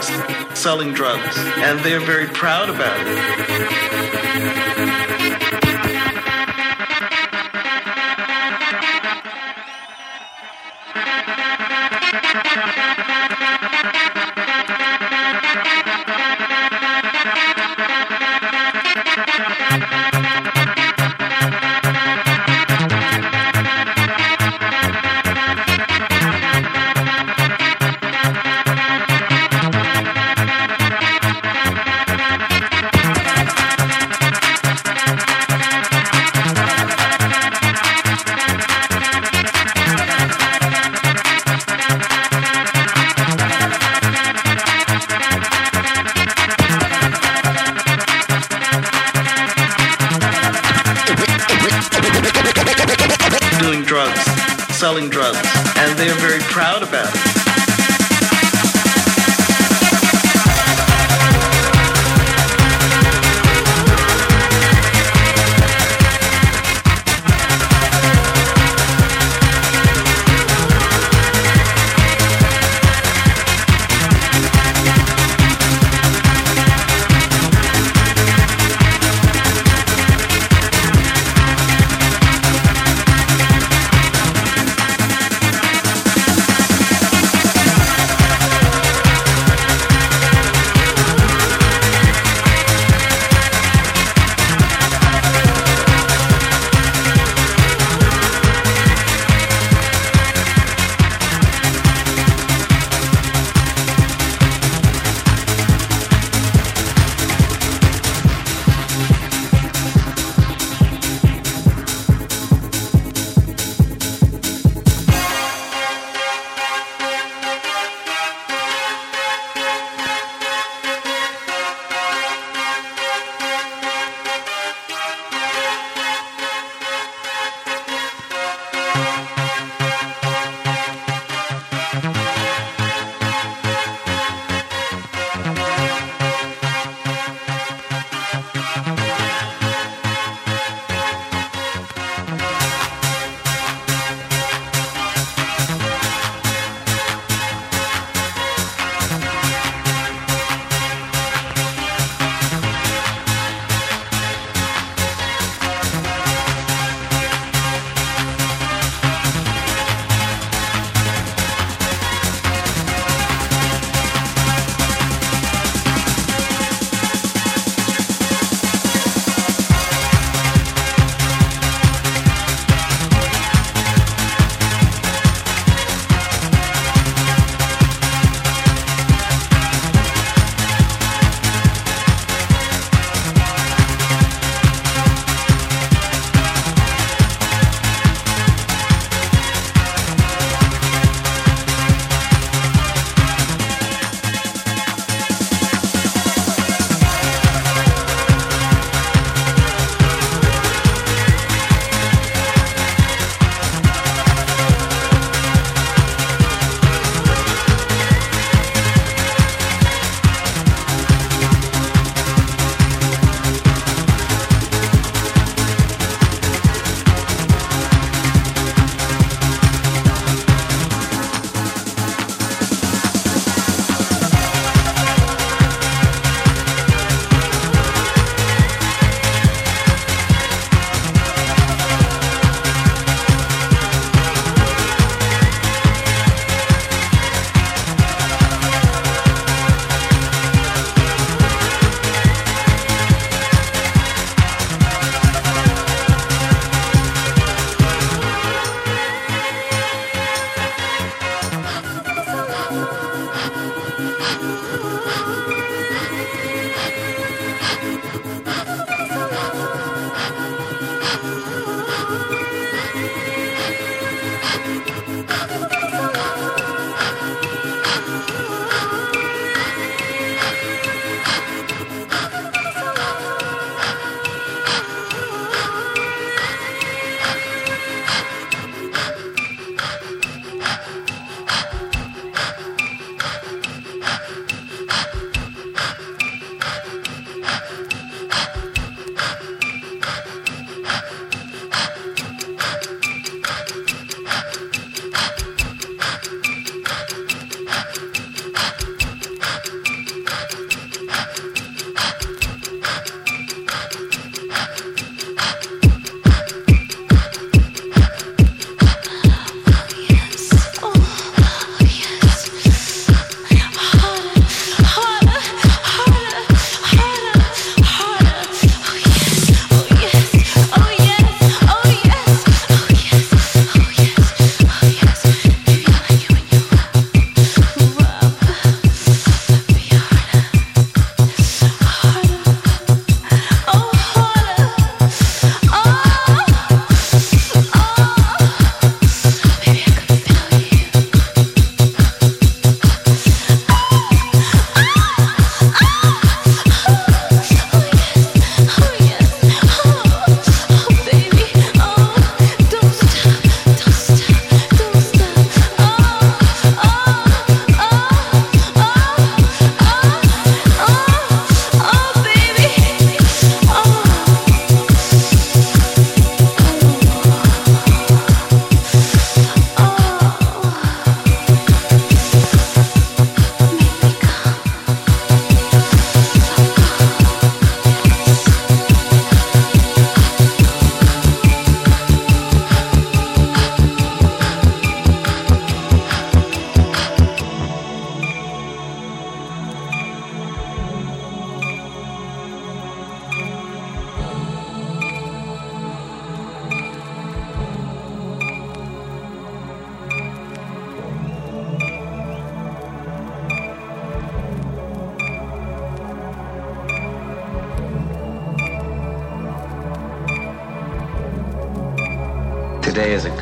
drugs, selling drugs, and they're very proud about it.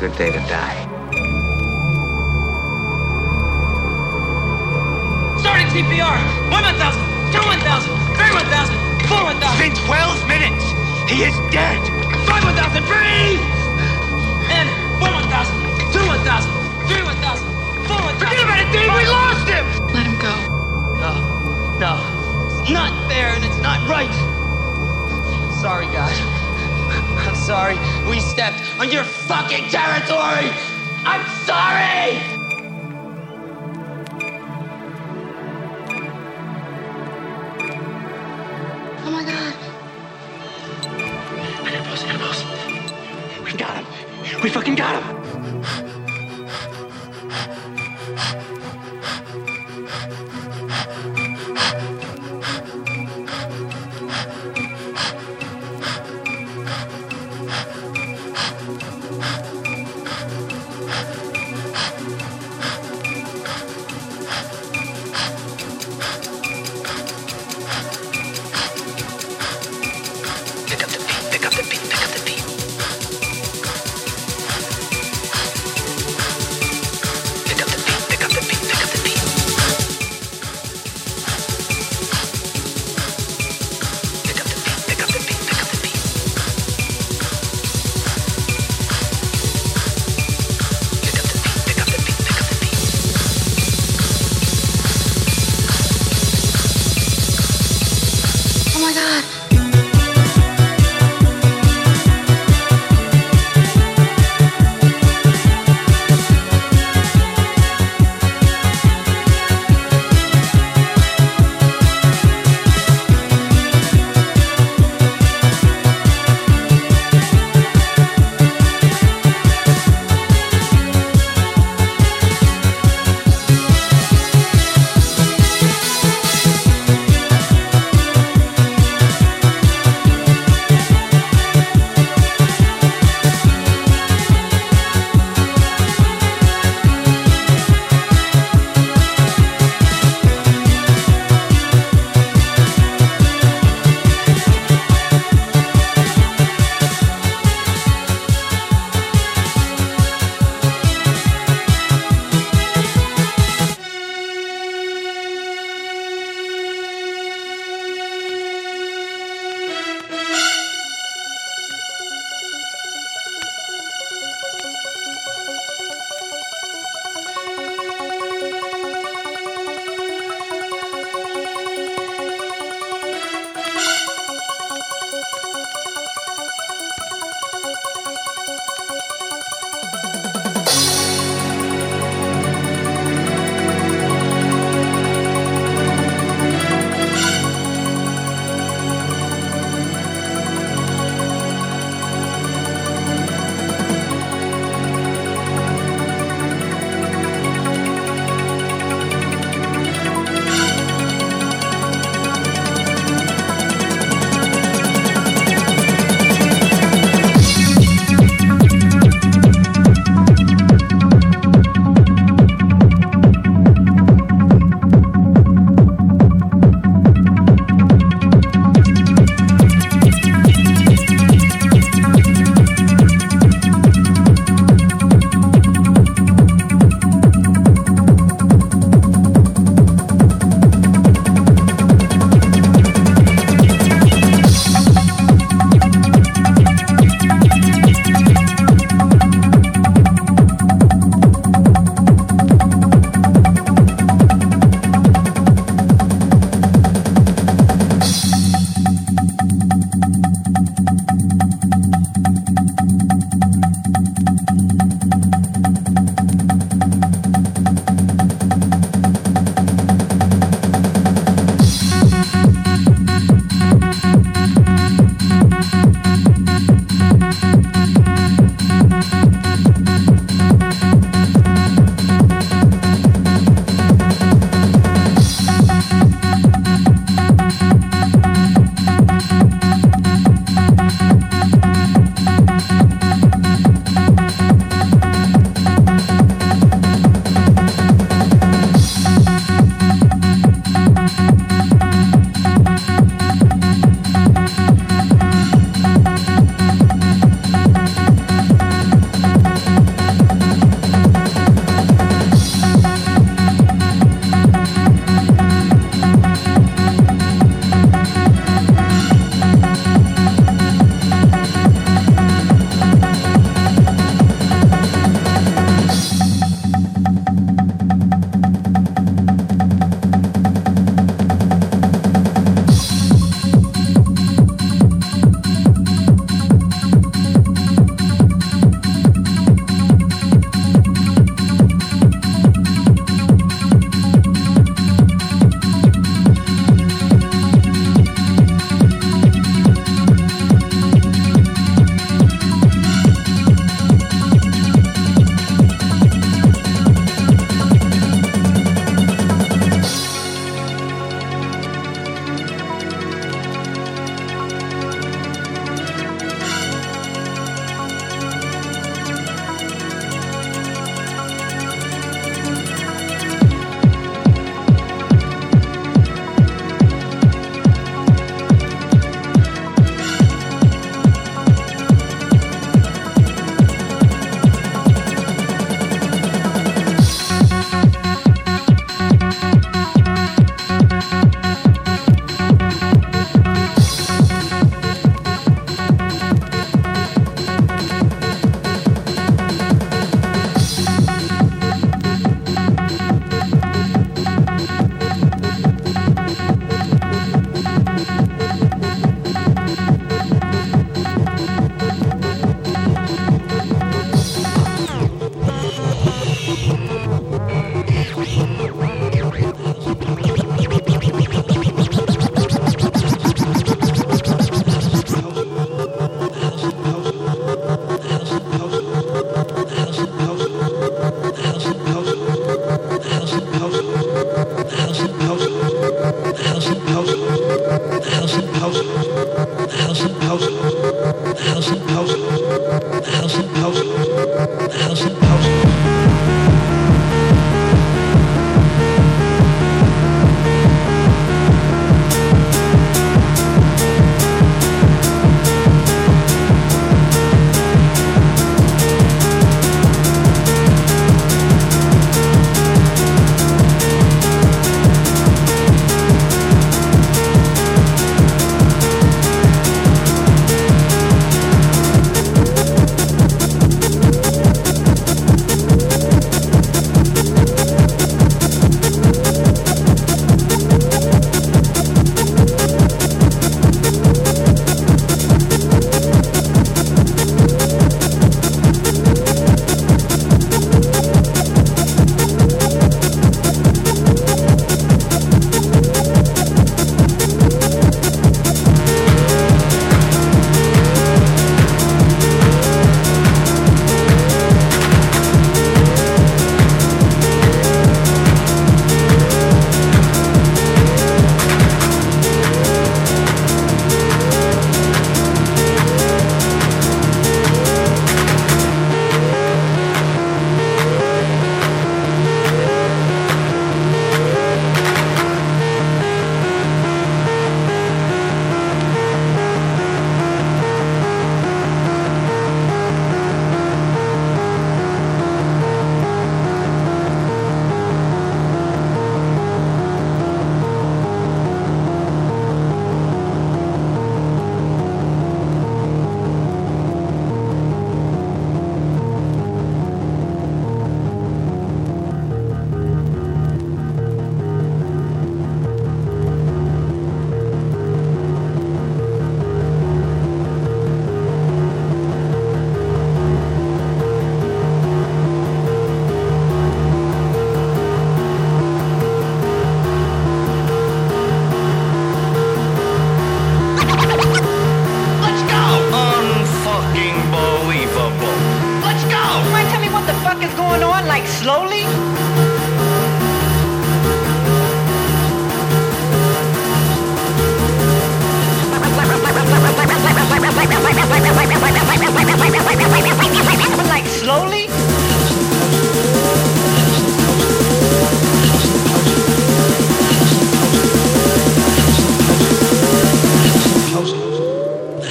Good day to die. Fucking got him.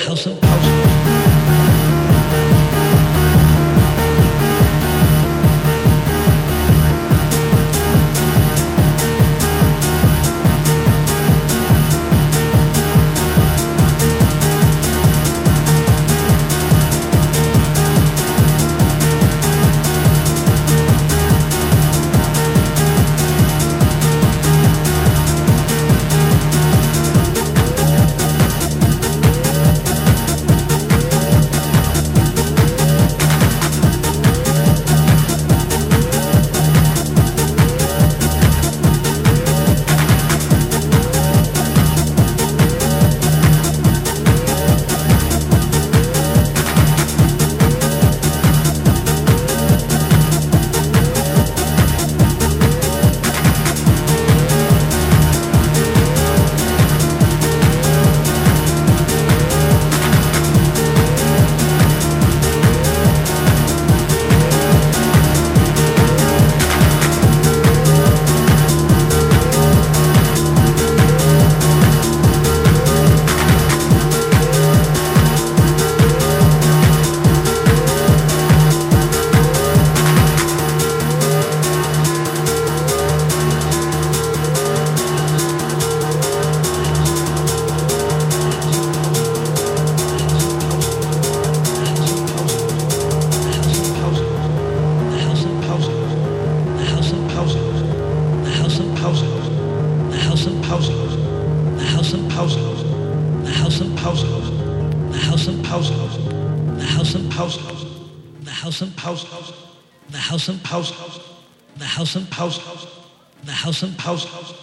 House, the house and house, house,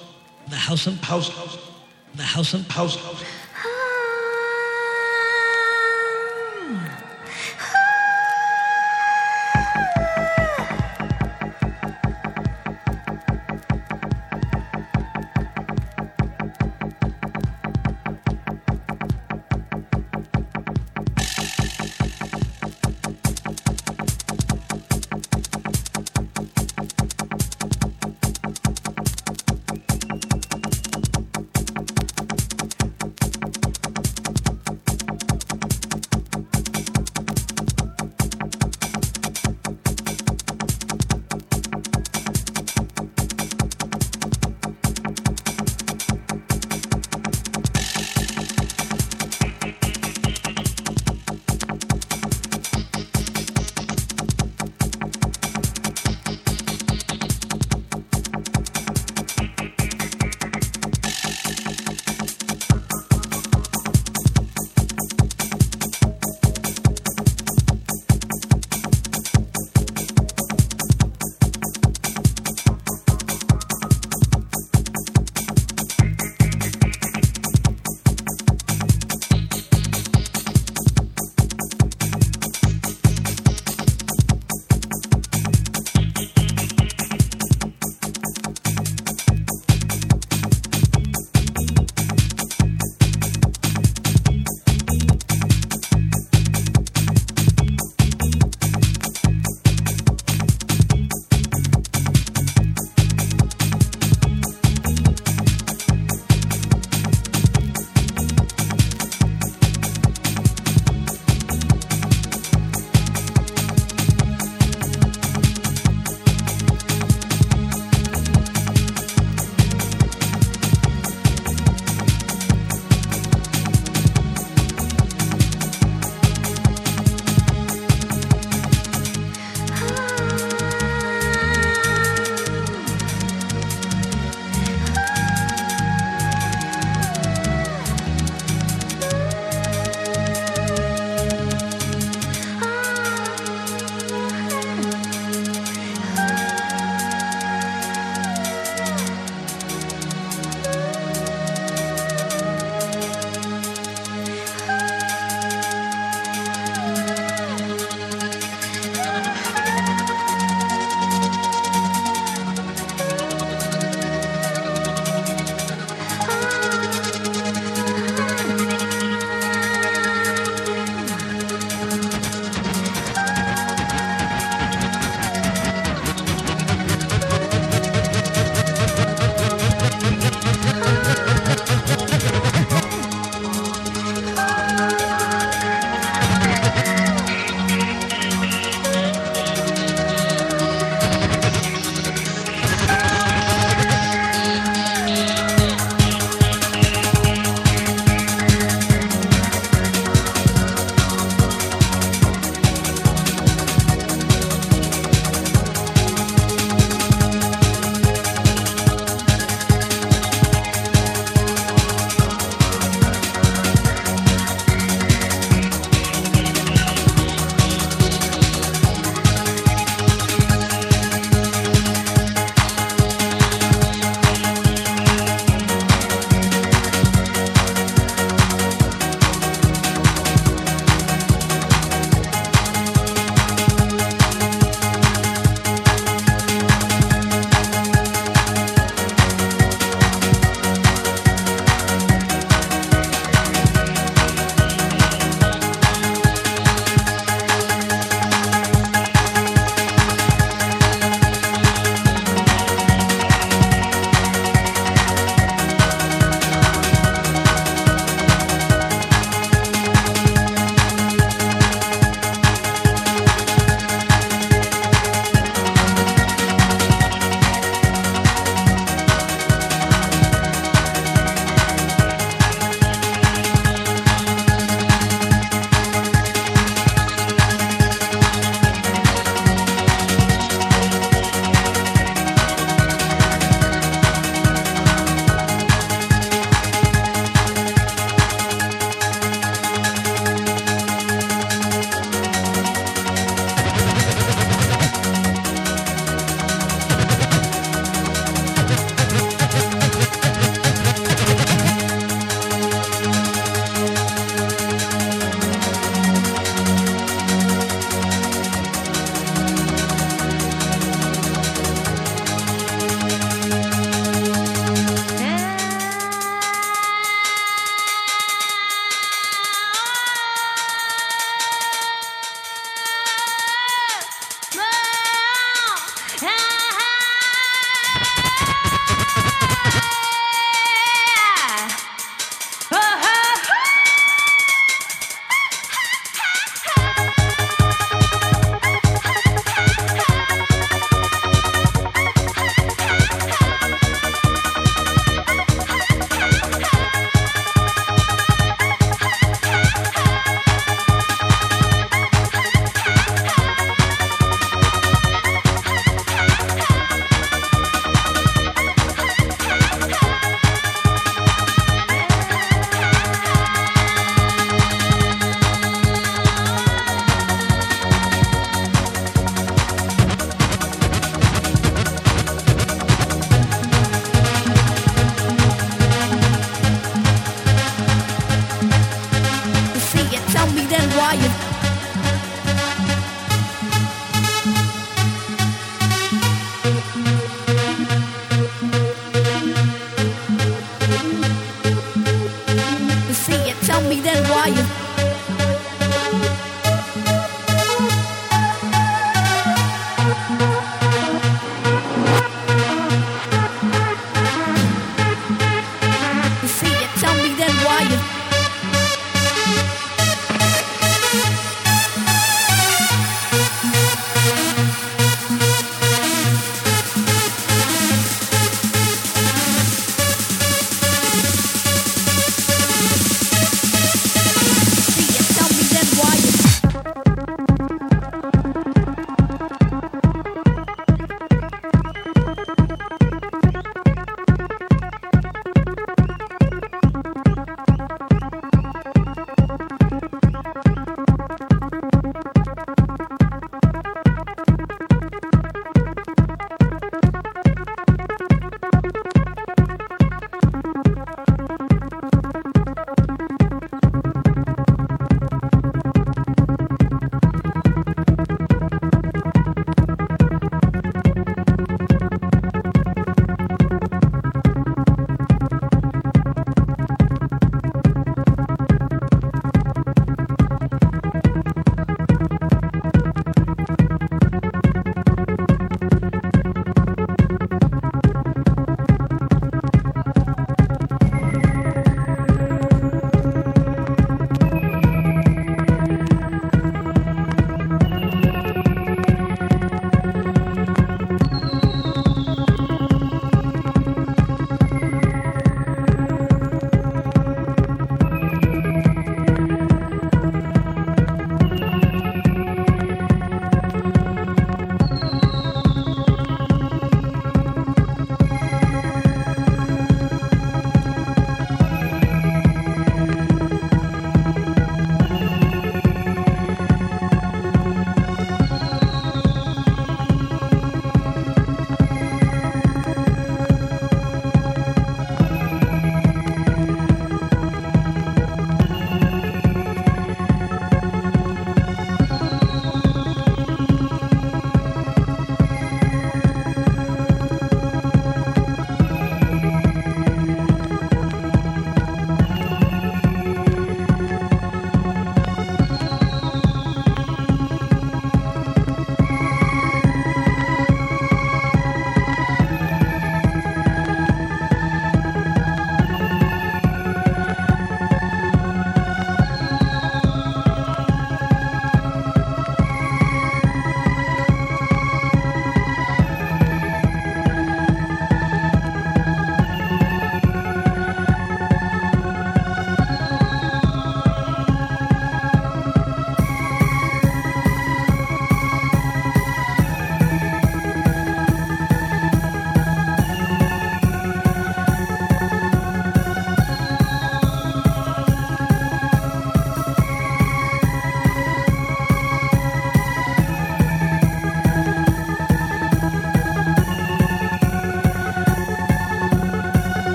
the house and house house, the house and house house.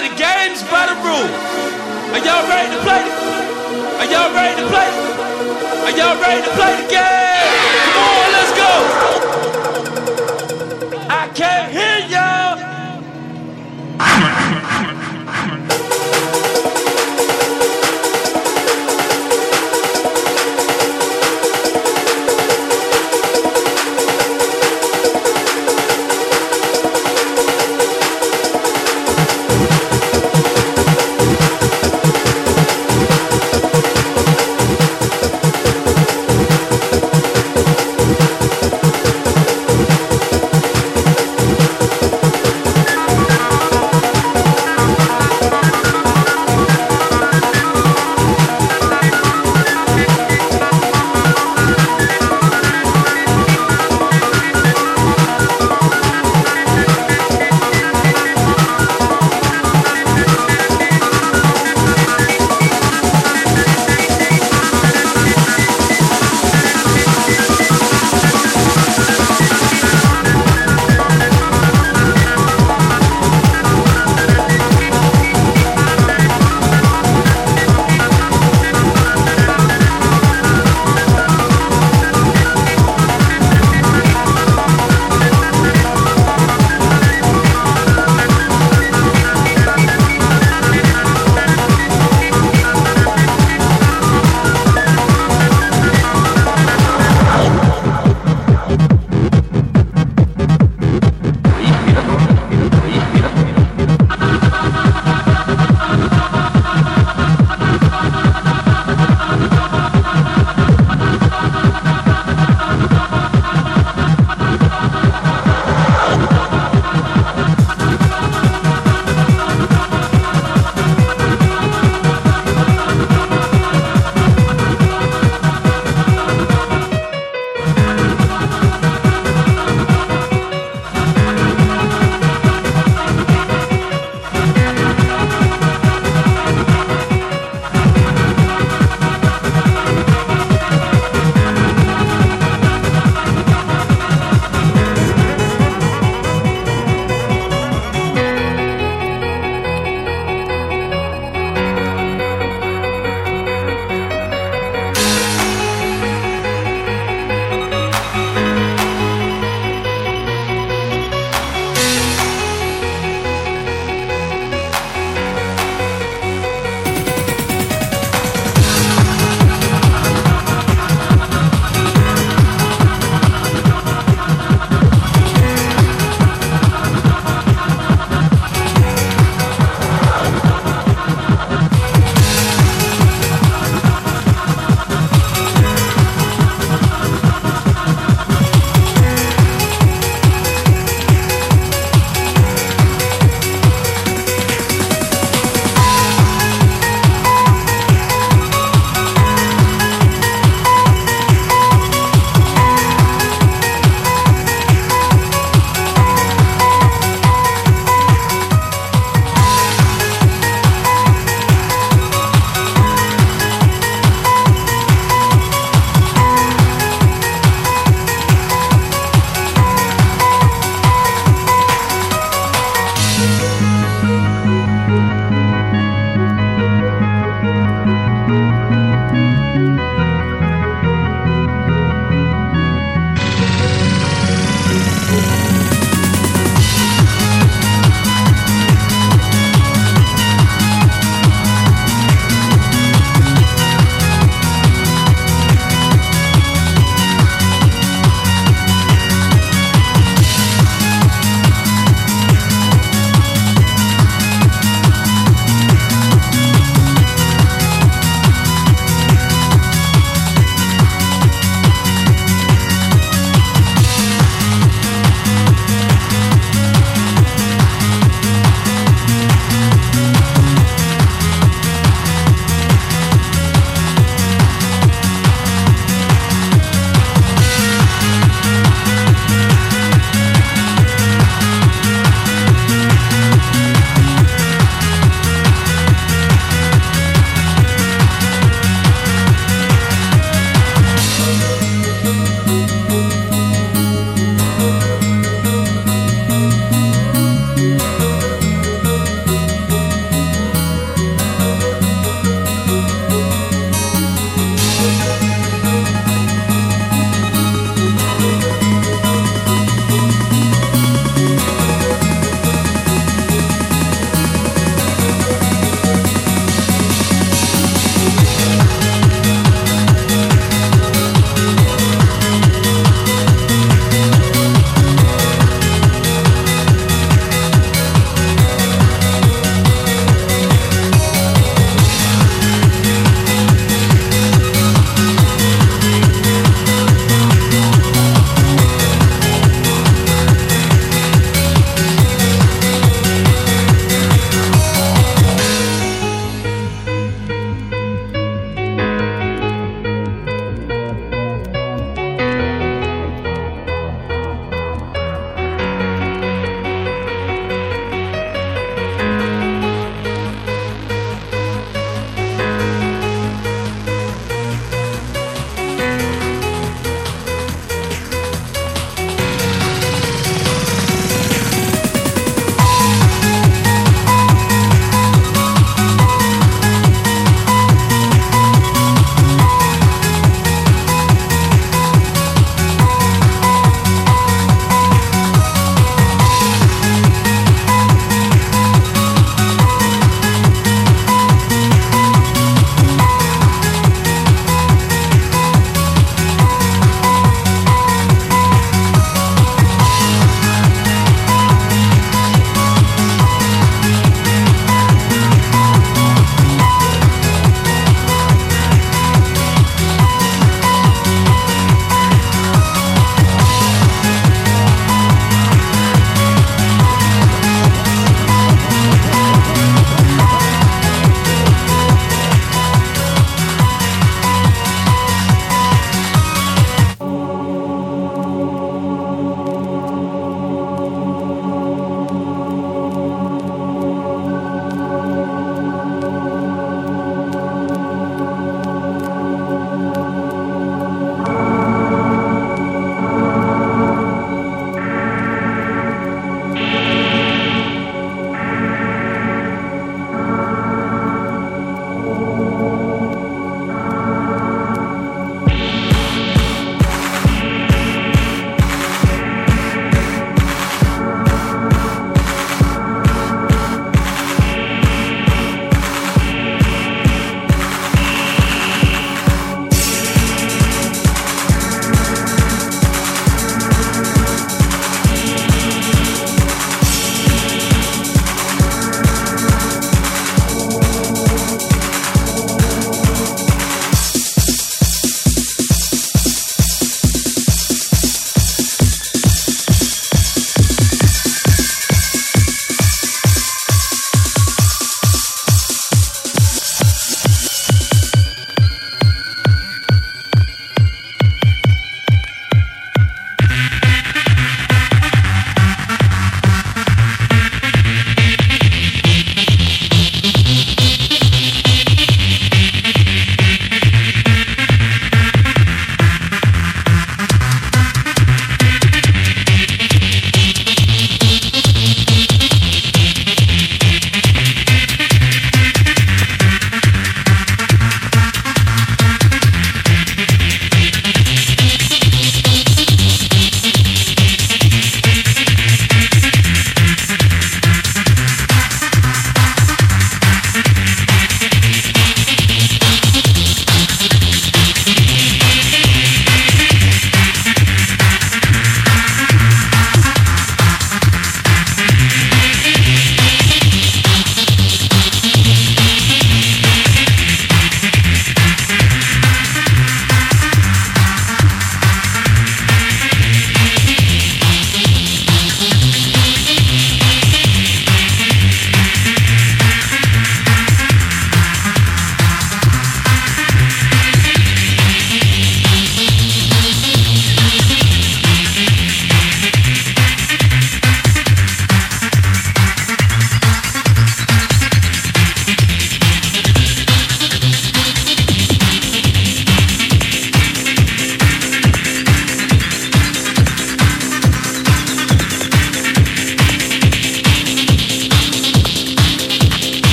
play the games by the rules. Are y'all ready to play? Are y'all ready to play? Are y'all ready to play the game?